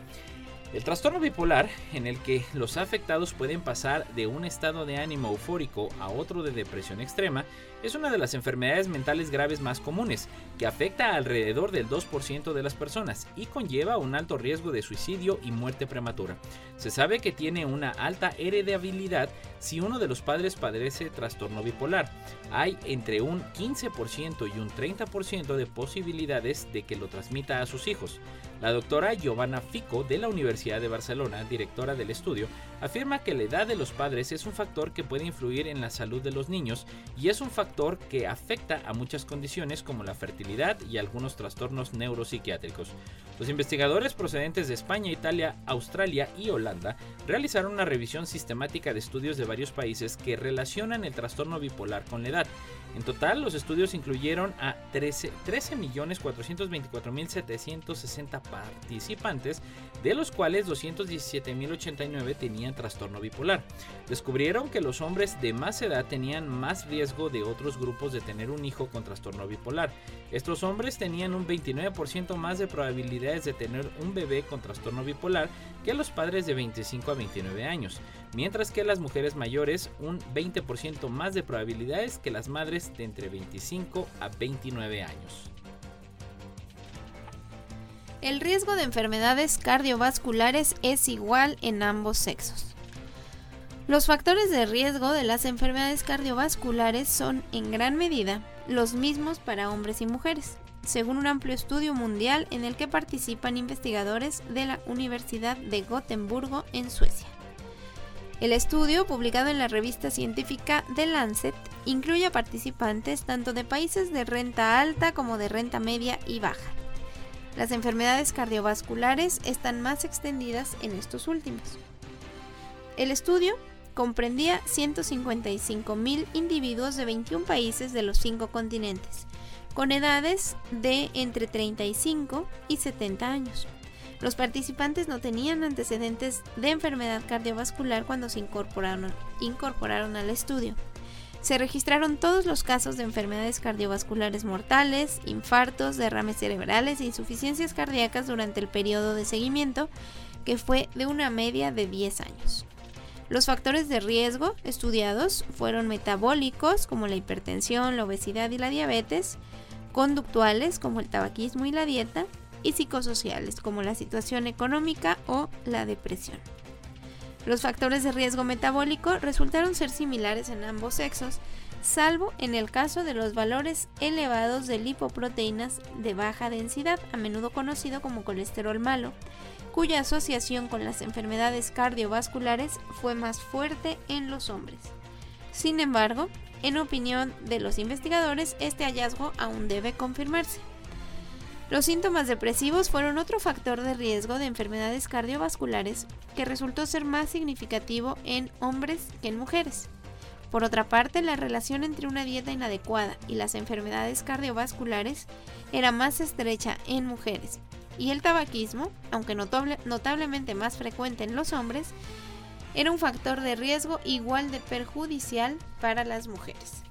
A: El trastorno bipolar, en el que los afectados pueden pasar de un estado de ánimo eufórico a otro de depresión extrema, es una de las enfermedades mentales graves más comunes, que afecta alrededor del 2% de las personas y conlleva un alto riesgo de suicidio y muerte prematura. Se sabe que tiene una alta heredabilidad si uno de los padres padece trastorno bipolar. Hay entre un 15% y un 30% de posibilidades de que lo transmita a sus hijos. La doctora Giovanna Fico de la Universidad de Barcelona, directora del estudio, afirma que la edad de los padres es un factor que puede influir en la salud de los niños y es un factor que afecta a muchas condiciones como la fertilidad y algunos trastornos neuropsiquiátricos. Los investigadores procedentes de España, Italia, Australia y Holanda realizaron una revisión sistemática de estudios de varios países que relacionan el trastorno bipolar con la edad. En total, los estudios incluyeron a 13.424.760 participantes, de los cuales 217.089 tenían trastorno bipolar. Descubrieron que los hombres de más edad tenían más riesgo de otros grupos de tener un hijo con trastorno bipolar. Estos hombres tenían un 29% más de probabilidades de tener un bebé con trastorno bipolar que los padres de 25 a 29 años, mientras que las mujeres mayores un 20% más de probabilidades que las madres de entre 25 a 29 años.
C: El riesgo de enfermedades cardiovasculares es igual en ambos sexos. Los factores de riesgo de las enfermedades cardiovasculares son en gran medida los mismos para hombres y mujeres, según un amplio estudio mundial en el que participan investigadores de la Universidad de Gotemburgo en Suecia. El estudio, publicado en la revista científica The Lancet, incluye a participantes tanto de países de renta alta como de renta media y baja. Las enfermedades cardiovasculares están más extendidas en estos últimos. El estudio comprendía 155.000 individuos de 21 países de los cinco continentes, con edades de entre 35 y 70 años. Los participantes no tenían antecedentes de enfermedad cardiovascular cuando se incorporaron, al estudio. Se registraron todos los casos de enfermedades cardiovasculares mortales, infartos, derrames cerebrales e insuficiencias cardíacas durante el periodo de seguimiento, que fue de una media de 10 años. Los factores de riesgo estudiados fueron metabólicos, como la hipertensión, la obesidad y la diabetes, conductuales, como el tabaquismo y la dieta, y psicosociales, como la situación económica o la depresión. Los factores de riesgo metabólico resultaron ser similares en ambos sexos, salvo en el caso de los valores elevados de lipoproteínas de baja densidad, a menudo conocido como colesterol malo, cuya asociación con las enfermedades cardiovasculares fue más fuerte en los hombres. Sin embargo, en opinión de los investigadores, este hallazgo aún debe confirmarse. Los síntomas depresivos fueron otro factor de riesgo de enfermedades cardiovasculares que resultó ser más significativo en hombres que en mujeres. Por otra parte, la relación entre una dieta inadecuada y las enfermedades cardiovasculares era más estrecha en mujeres, y el tabaquismo, aunque notablemente más frecuente en los hombres, era un factor de riesgo igual de perjudicial para las mujeres.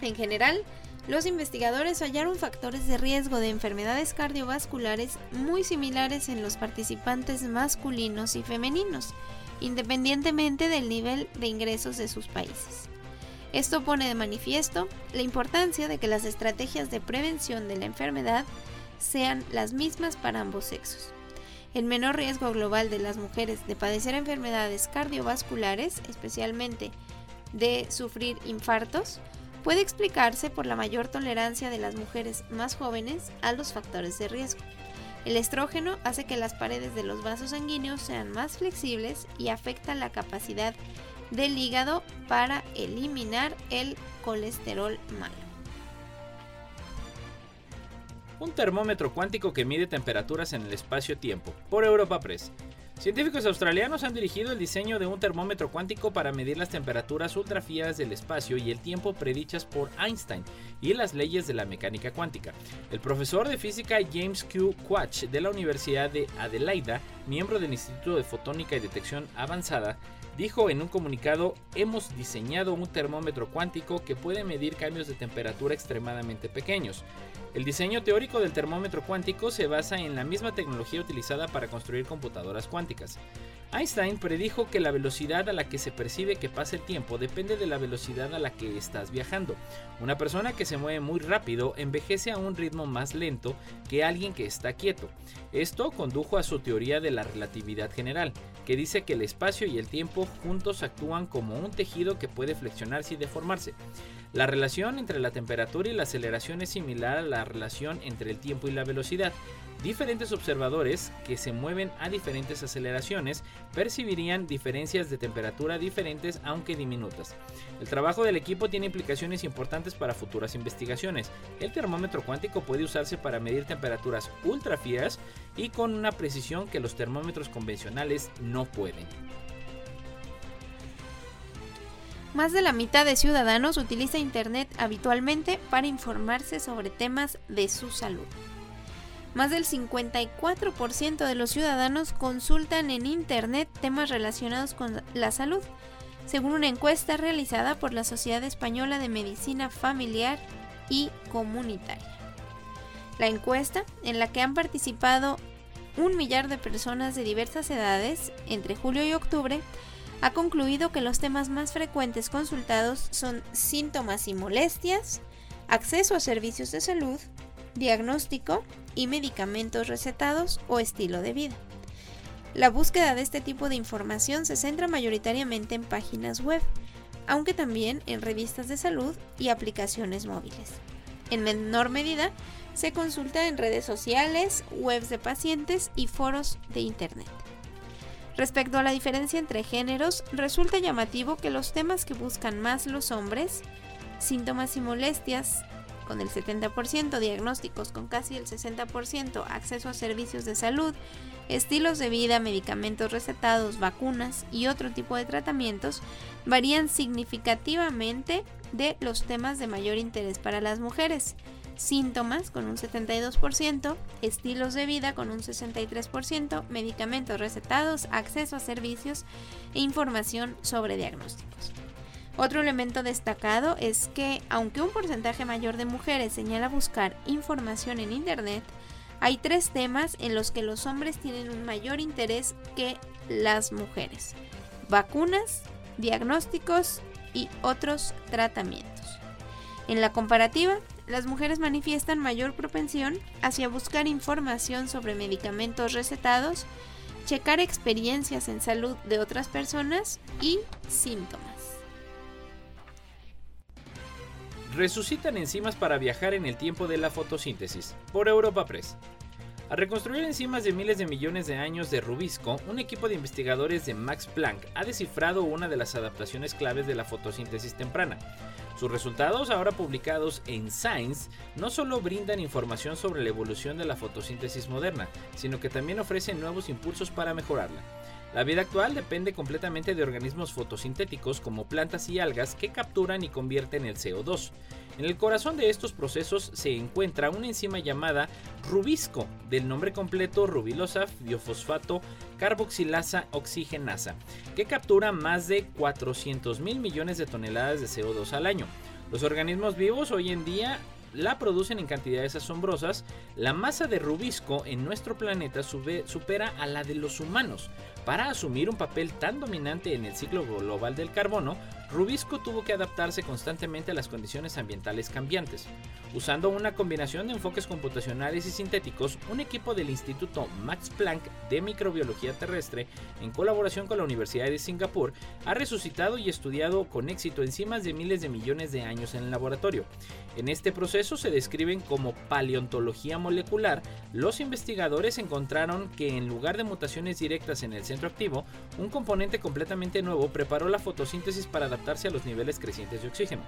C: En general, los investigadores hallaron factores de riesgo de enfermedades cardiovasculares muy similares en los participantes masculinos y femeninos, independientemente del nivel de ingresos de sus países. Esto pone de manifiesto la importancia de que las estrategias de prevención de la enfermedad sean las mismas para ambos sexos. El menor riesgo global de las mujeres de padecer enfermedades cardiovasculares, especialmente de sufrir infartos, puede explicarse por la mayor tolerancia de las mujeres más jóvenes a los factores de riesgo. El estrógeno hace que las paredes de los vasos sanguíneos sean más flexibles y afecta la capacidad del hígado para eliminar el colesterol malo.
A: Un termómetro cuántico que mide temperaturas en el espacio-tiempo, por Europa Press. Científicos australianos han dirigido el diseño de un termómetro cuántico para medir las temperaturas ultrafrías del espacio y el tiempo predichas por Einstein y las leyes de la mecánica cuántica. El profesor de física James Q. Quach de la Universidad de Adelaida, miembro del Instituto de Fotónica y Detección Avanzada, dijo en un comunicado, hemos diseñado un termómetro cuántico que puede medir cambios de temperatura extremadamente pequeños. El diseño teórico del termómetro cuántico se basa en la misma tecnología utilizada para construir computadoras cuánticas. Einstein predijo que la velocidad a la que se percibe que pasa el tiempo depende de la velocidad a la que estás viajando. Una persona que se mueve muy rápido envejece a un ritmo más lento que alguien que está quieto. Esto condujo a su teoría de la relatividad general, que dice que el espacio y el tiempo juntos actúan como un tejido que puede flexionarse y deformarse. La relación entre la temperatura y la aceleración es similar a la relación entre el tiempo y la velocidad. Diferentes observadores que se mueven a diferentes aceleraciones percibirían diferencias de temperatura diferentes aunque diminutas. El trabajo del equipo tiene implicaciones importantes para futuras investigaciones. El termómetro cuántico puede usarse para medir temperaturas ultrafrías y con una precisión que los termómetros convencionales no pueden.
C: Más de la mitad de ciudadanos utiliza Internet habitualmente para informarse sobre temas de su salud. Más del 54% de los ciudadanos consultan en Internet temas relacionados con la salud, según una encuesta realizada por la Sociedad Española de Medicina Familiar y Comunitaria. La encuesta, en la que han participado un millar de personas de diversas edades entre julio y octubre, ha concluido que los temas más frecuentes consultados son síntomas y molestias, acceso a servicios de salud, diagnóstico y medicamentos recetados o estilo de vida. La búsqueda de este tipo de información se centra mayoritariamente en páginas web, aunque también en revistas de salud y aplicaciones móviles. En menor medida, se consulta en redes sociales, webs de pacientes y foros de Internet. Respecto a la diferencia entre géneros, resulta llamativo que los temas que buscan más los hombres, síntomas y molestias, con el 70%, diagnósticos con casi el 60%, acceso a servicios de salud, estilos de vida, medicamentos recetados, vacunas y otro tipo de tratamientos, varían significativamente de los temas de mayor interés para las mujeres síntomas con un 72%, estilos de vida con un 63%, medicamentos recetados, acceso a servicios e información sobre diagnósticos. Otro elemento destacado es que, aunque un porcentaje mayor de mujeres señala buscar información en Internet, hay tres temas en los que los hombres tienen un mayor interés que las mujeres. Vacunas, diagnósticos y otros tratamientos. En la comparativa, las mujeres manifiestan mayor propensión hacia buscar información sobre medicamentos recetados, checar experiencias en salud de otras personas y síntomas.
A: Resucitan enzimas para viajar en el tiempo de la fotosíntesis, por Europa Press. Al reconstruir enzimas de miles de millones de años de rubisco, un equipo de investigadores de Max Planck ha descifrado una de las adaptaciones claves de la fotosíntesis temprana. Sus resultados, ahora publicados en Science, no solo brindan información sobre la evolución de la fotosíntesis moderna, sino que también ofrecen nuevos impulsos para mejorarla. La vida actual depende completamente de organismos fotosintéticos como plantas y algas que capturan y convierten el CO2. En el corazón de estos procesos se encuentra una enzima llamada rubisco, del nombre completo rubilosa biofosfato carboxilasa oxigenasa, que captura más de 400 mil millones de toneladas de CO2 al año. Los organismos vivos hoy en día la producen en cantidades asombrosas, la masa de rubisco en nuestro planeta supera a la de los humanos. Para asumir un papel tan dominante en el ciclo global del carbono, Rubisco tuvo que adaptarse constantemente a las condiciones ambientales cambiantes. Usando una combinación de enfoques computacionales y sintéticos, un equipo del Instituto Max Planck de Microbiología Terrestre, en colaboración con la Universidad de Singapur, ha resucitado y estudiado con éxito enzimas de miles de millones de años en el laboratorio. En este proceso se describen como paleontología molecular, los investigadores encontraron que en lugar de mutaciones directas en el centro activo, un componente completamente nuevo preparó la fotosíntesis para adaptar a los niveles crecientes de oxígeno.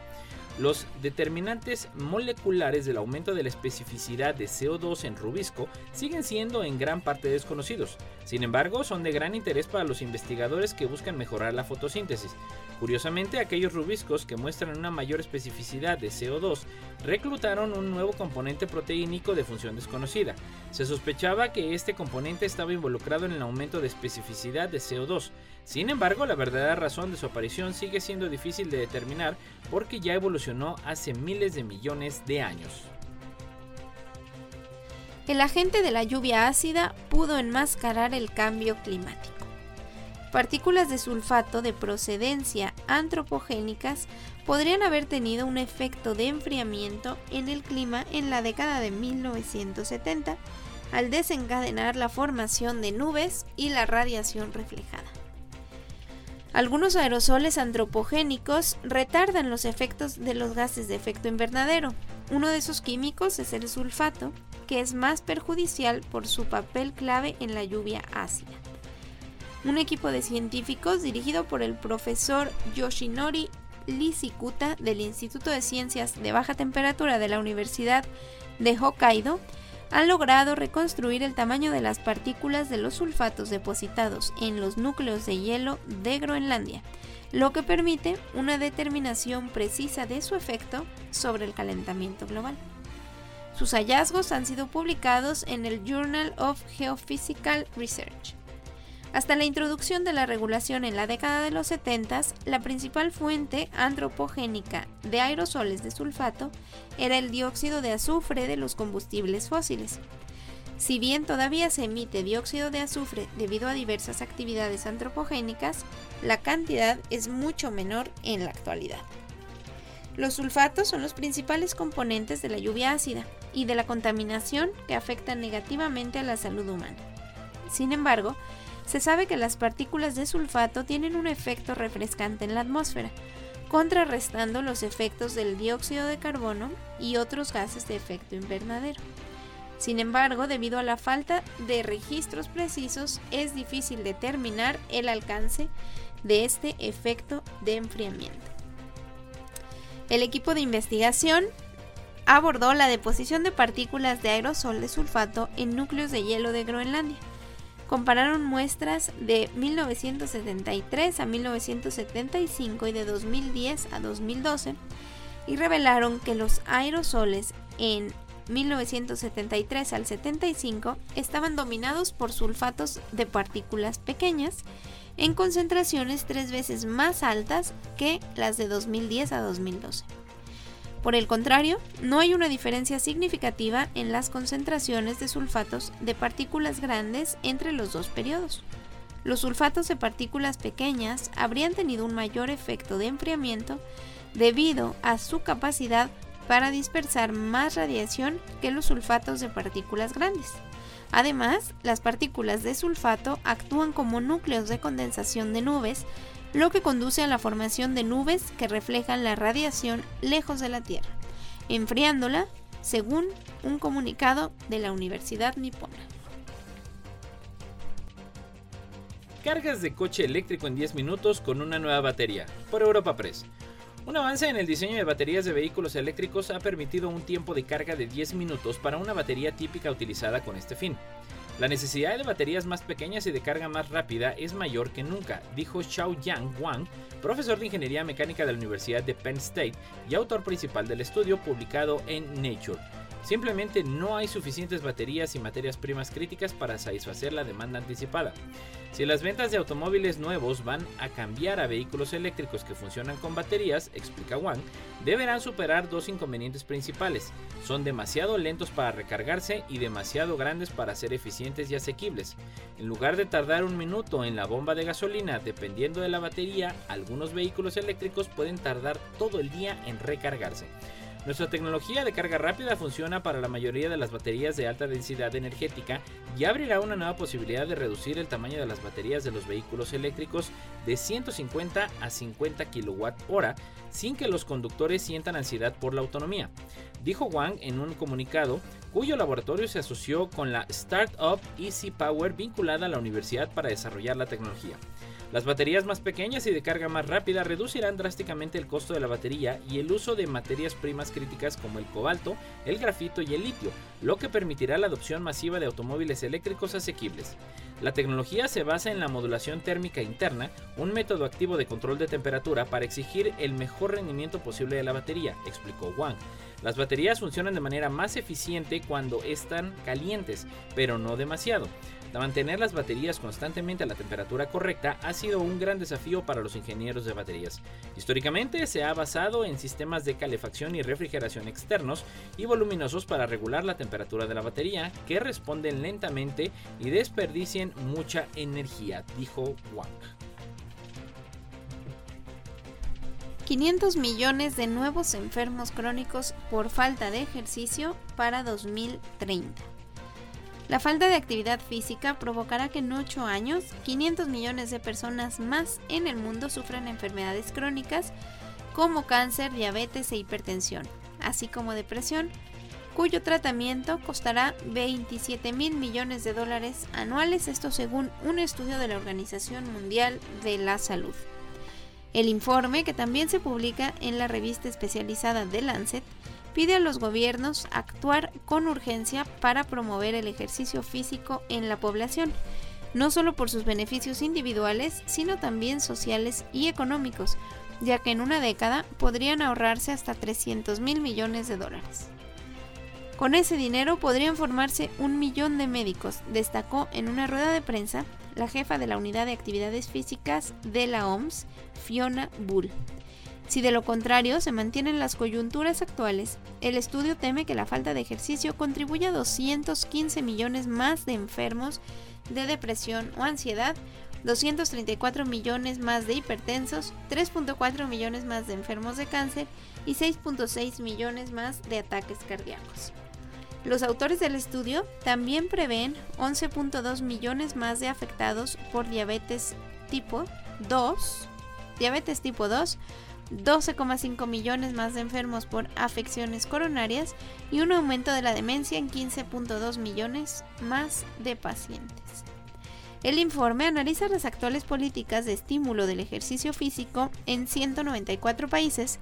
A: Los determinantes moleculares del aumento de la especificidad de CO2 en rubisco siguen siendo en gran parte desconocidos. Sin embargo, son de gran interés para los investigadores que buscan mejorar la fotosíntesis. Curiosamente, aquellos rubiscos que muestran una mayor especificidad de CO2 reclutaron un nuevo componente proteínico de función desconocida. Se sospechaba que este componente estaba involucrado en el aumento de especificidad de CO2. Sin embargo, la verdadera razón de su aparición sigue siendo difícil de determinar porque ya evolucionó hace miles de millones de años.
C: El agente de la lluvia ácida pudo enmascarar el cambio climático. Partículas de sulfato de procedencia antropogénicas podrían haber tenido un efecto de enfriamiento en el clima en la década de 1970 al desencadenar la formación de nubes y la radiación reflejada. Algunos aerosoles antropogénicos retardan los efectos de los gases de efecto invernadero. Uno de esos químicos es el sulfato, que es más perjudicial por su papel clave en la lluvia ácida. Un equipo de científicos dirigido por el profesor Yoshinori Lishikuta del Instituto de Ciencias de Baja Temperatura de la Universidad de Hokkaido han logrado reconstruir el tamaño de las partículas de los sulfatos depositados en los núcleos de hielo de Groenlandia, lo que permite una determinación precisa de su efecto sobre el calentamiento global. Sus hallazgos han sido publicados en el Journal of Geophysical Research. Hasta la introducción de la regulación en la década de los 70, la principal fuente antropogénica de aerosoles de sulfato era el dióxido de azufre de los combustibles fósiles. Si bien todavía se emite dióxido de azufre debido a diversas actividades antropogénicas, la cantidad es mucho menor en la actualidad. Los sulfatos son los principales componentes de la lluvia ácida y de la contaminación que afectan negativamente a la salud humana. Sin embargo, se sabe que las partículas de sulfato tienen un efecto refrescante en la atmósfera, contrarrestando los efectos del dióxido de carbono y otros gases de efecto invernadero. Sin embargo, debido a la falta de registros precisos, es difícil determinar el alcance de este efecto de enfriamiento. El equipo de investigación abordó la deposición de partículas de aerosol de sulfato en núcleos de hielo de Groenlandia compararon muestras de 1973 a 1975 y de 2010 a 2012 y revelaron que los aerosoles en 1973 al 75 estaban dominados por sulfatos de partículas pequeñas en concentraciones tres veces más altas que las de 2010 a 2012. Por el contrario, no hay una diferencia significativa en las concentraciones de sulfatos de partículas grandes entre los dos periodos. Los sulfatos de partículas pequeñas habrían tenido un mayor efecto de enfriamiento debido a su capacidad para dispersar más radiación que los sulfatos de partículas grandes. Además, las partículas de sulfato actúan como núcleos de condensación de nubes lo que conduce a la formación de nubes que reflejan la radiación lejos de la Tierra, enfriándola, según un comunicado de la Universidad Nipona.
A: Cargas de coche eléctrico en 10 minutos con una nueva batería, por Europa Press. Un avance en el diseño de baterías de vehículos eléctricos ha permitido un tiempo de carga de 10 minutos para una batería típica utilizada con este fin. La necesidad de baterías más pequeñas y de carga más rápida es mayor que nunca, dijo Xiao Yang Wang, profesor de Ingeniería Mecánica de la Universidad de Penn State y autor principal del estudio publicado en Nature. Simplemente no hay suficientes baterías y materias primas críticas para satisfacer la demanda anticipada. Si las ventas de automóviles nuevos van a cambiar a vehículos eléctricos que funcionan con baterías, explica Wang, deberán superar dos inconvenientes principales. Son demasiado lentos para recargarse y demasiado grandes para ser eficientes y asequibles. En lugar de tardar un minuto en la bomba de gasolina dependiendo de la batería, algunos vehículos eléctricos pueden tardar todo el día en recargarse. Nuestra tecnología de carga rápida funciona para la mayoría de las baterías de alta densidad energética y abrirá una nueva posibilidad de reducir el tamaño de las baterías de los vehículos eléctricos de 150 a 50 kWh sin que los conductores sientan ansiedad por la autonomía, dijo Wang en un comunicado cuyo laboratorio se asoció con la startup Easy Power vinculada a la universidad para desarrollar la tecnología. Las baterías más pequeñas y de carga más rápida reducirán drásticamente el costo de la batería y el uso de materias primas críticas como el cobalto, el grafito y el litio, lo que permitirá la adopción masiva de automóviles eléctricos asequibles. La tecnología se basa en la modulación térmica interna, un método activo de control de temperatura para exigir el mejor rendimiento posible de la batería, explicó Wang. Las baterías funcionan de manera más eficiente cuando están calientes, pero no demasiado. Mantener las baterías constantemente a la temperatura correcta ha sido un gran desafío para los ingenieros de baterías. Históricamente se ha basado en sistemas de calefacción y refrigeración externos y voluminosos para regular la temperatura de la batería, que responden lentamente y desperdicien mucha energía, dijo Wang.
C: 500 millones de nuevos enfermos crónicos por falta de ejercicio para 2030. La falta de actividad física provocará que en 8 años 500 millones de personas más en el mundo sufran enfermedades crónicas como cáncer, diabetes e hipertensión, así como depresión, cuyo tratamiento costará 27 mil millones de dólares anuales, esto según un estudio de la Organización Mundial de la Salud. El informe, que también se publica en la revista especializada The Lancet, pide a los gobiernos actuar con urgencia para promover el ejercicio físico en la población, no solo por sus beneficios individuales, sino también sociales y económicos, ya que en una década podrían ahorrarse hasta 300 mil millones de dólares. Con ese dinero podrían formarse un millón de médicos, destacó en una rueda de prensa la jefa de la Unidad de Actividades Físicas de la OMS, Fiona Bull. Si de lo contrario se mantienen las coyunturas actuales, el estudio teme que la falta de ejercicio contribuya a 215 millones más de enfermos de depresión o ansiedad, 234 millones más de hipertensos, 3.4 millones más de enfermos de cáncer y 6.6 millones más de ataques cardíacos. Los autores del estudio también prevén 11.2 millones más de afectados por diabetes tipo 2, diabetes tipo 2, 12,5 millones más de enfermos por afecciones coronarias y un aumento de la demencia en 15.2 millones más de pacientes. El informe analiza las actuales políticas de estímulo del ejercicio físico en 194 países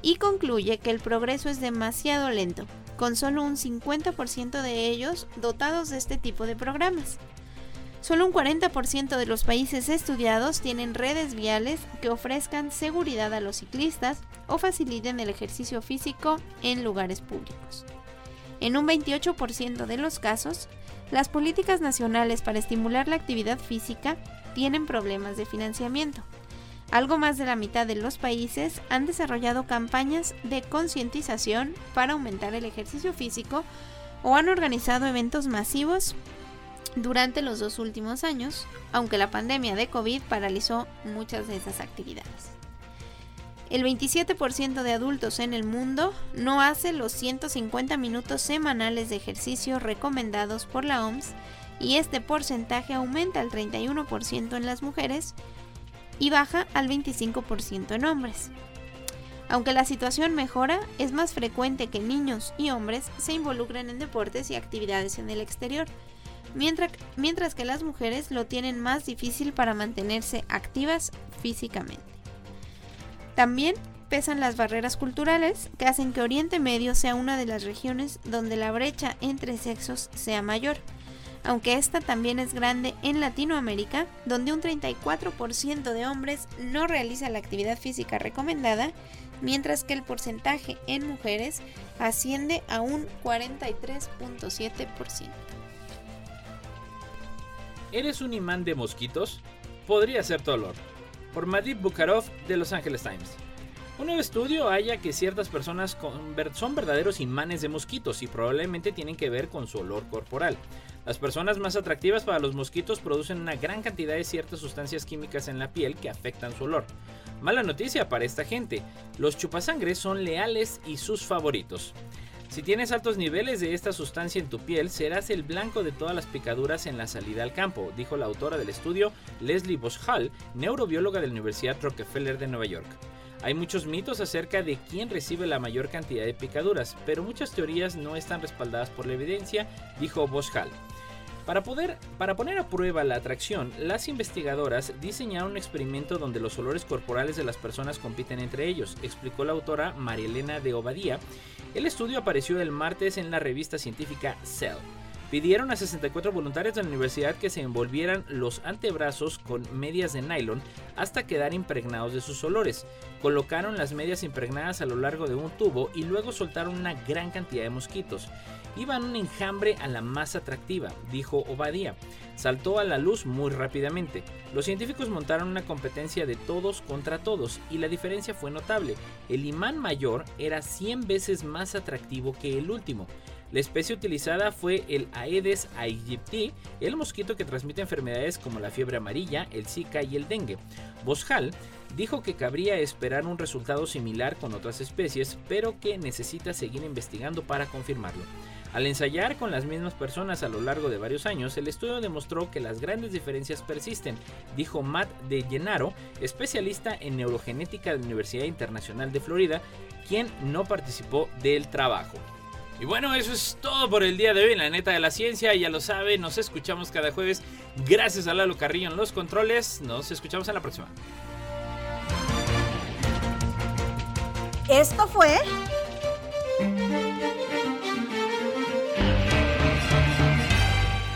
C: y concluye que el progreso es demasiado lento, con solo un 50% de ellos dotados de este tipo de programas. Solo un 40% de los países estudiados tienen redes viales que ofrezcan seguridad a los ciclistas o faciliten el ejercicio físico en lugares públicos. En un 28% de los casos, las políticas nacionales para estimular la actividad física tienen problemas de financiamiento. Algo más de la mitad de los países han desarrollado campañas de concientización para aumentar el ejercicio físico o han organizado eventos masivos durante los dos últimos años, aunque la pandemia de COVID paralizó muchas de esas actividades. El 27% de adultos en el mundo no hace los 150 minutos semanales de ejercicio recomendados por la OMS y este porcentaje aumenta al 31% en las mujeres y baja al 25% en hombres. Aunque la situación mejora, es más frecuente que niños y hombres se involucren en deportes y actividades en el exterior, mientras, mientras que las mujeres lo tienen más difícil para mantenerse activas físicamente. También pesan las barreras culturales que hacen que Oriente Medio sea una de las regiones donde la brecha entre sexos sea mayor, aunque esta también es grande en Latinoamérica, donde un 34% de hombres no realiza la actividad física recomendada, mientras que el porcentaje en mujeres asciende a un 43.7%.
A: ¿Eres un imán de mosquitos? Podría ser tu olor. Por Madib Bukharov de Los Angeles Times. Un nuevo estudio halla que ciertas personas son verdaderos imanes de mosquitos y probablemente tienen que ver con su olor corporal. Las personas más atractivas para los mosquitos producen una gran cantidad de ciertas sustancias químicas en la piel que afectan su olor. Mala noticia para esta gente, los chupasangres son leales y sus favoritos. Si tienes altos niveles de esta sustancia en tu piel, serás el blanco de todas las picaduras en la salida al campo, dijo la autora del estudio Leslie Boschall, neurobióloga de la Universidad Rockefeller de Nueva York. Hay muchos mitos acerca de quién recibe la mayor cantidad de picaduras, pero muchas teorías no están respaldadas por la evidencia, dijo Boschall. Para, poder, para poner a prueba la atracción, las investigadoras diseñaron un experimento donde los olores corporales de las personas compiten entre ellos, explicó la autora Marielena de Obadía. El estudio apareció el martes en la revista científica Cell. Pidieron a 64 voluntarios de la universidad que se envolvieran los antebrazos con medias de nylon hasta quedar impregnados de sus olores. Colocaron las medias impregnadas a lo largo de un tubo y luego soltaron una gran cantidad de mosquitos. Iban un enjambre a la más atractiva, dijo Obadía. Saltó a la luz muy rápidamente. Los científicos montaron una competencia de todos contra todos y la diferencia fue notable. El imán mayor era 100 veces más atractivo que el último. La especie utilizada fue el Aedes aegypti, el mosquito que transmite enfermedades como la fiebre amarilla, el Zika y el dengue. Boschal dijo que cabría esperar un resultado similar con otras especies, pero que necesita seguir investigando para confirmarlo. Al ensayar con las mismas personas a lo largo de varios años, el estudio demostró que las grandes diferencias persisten, dijo Matt de Gennaro, especialista en neurogenética de la Universidad Internacional de Florida, quien no participó del trabajo. Y bueno, eso es todo por el día de hoy en la neta de la ciencia. Ya lo saben, nos escuchamos cada jueves. Gracias a Lalo Carrillo en los controles. Nos escuchamos en la próxima.
B: Esto fue...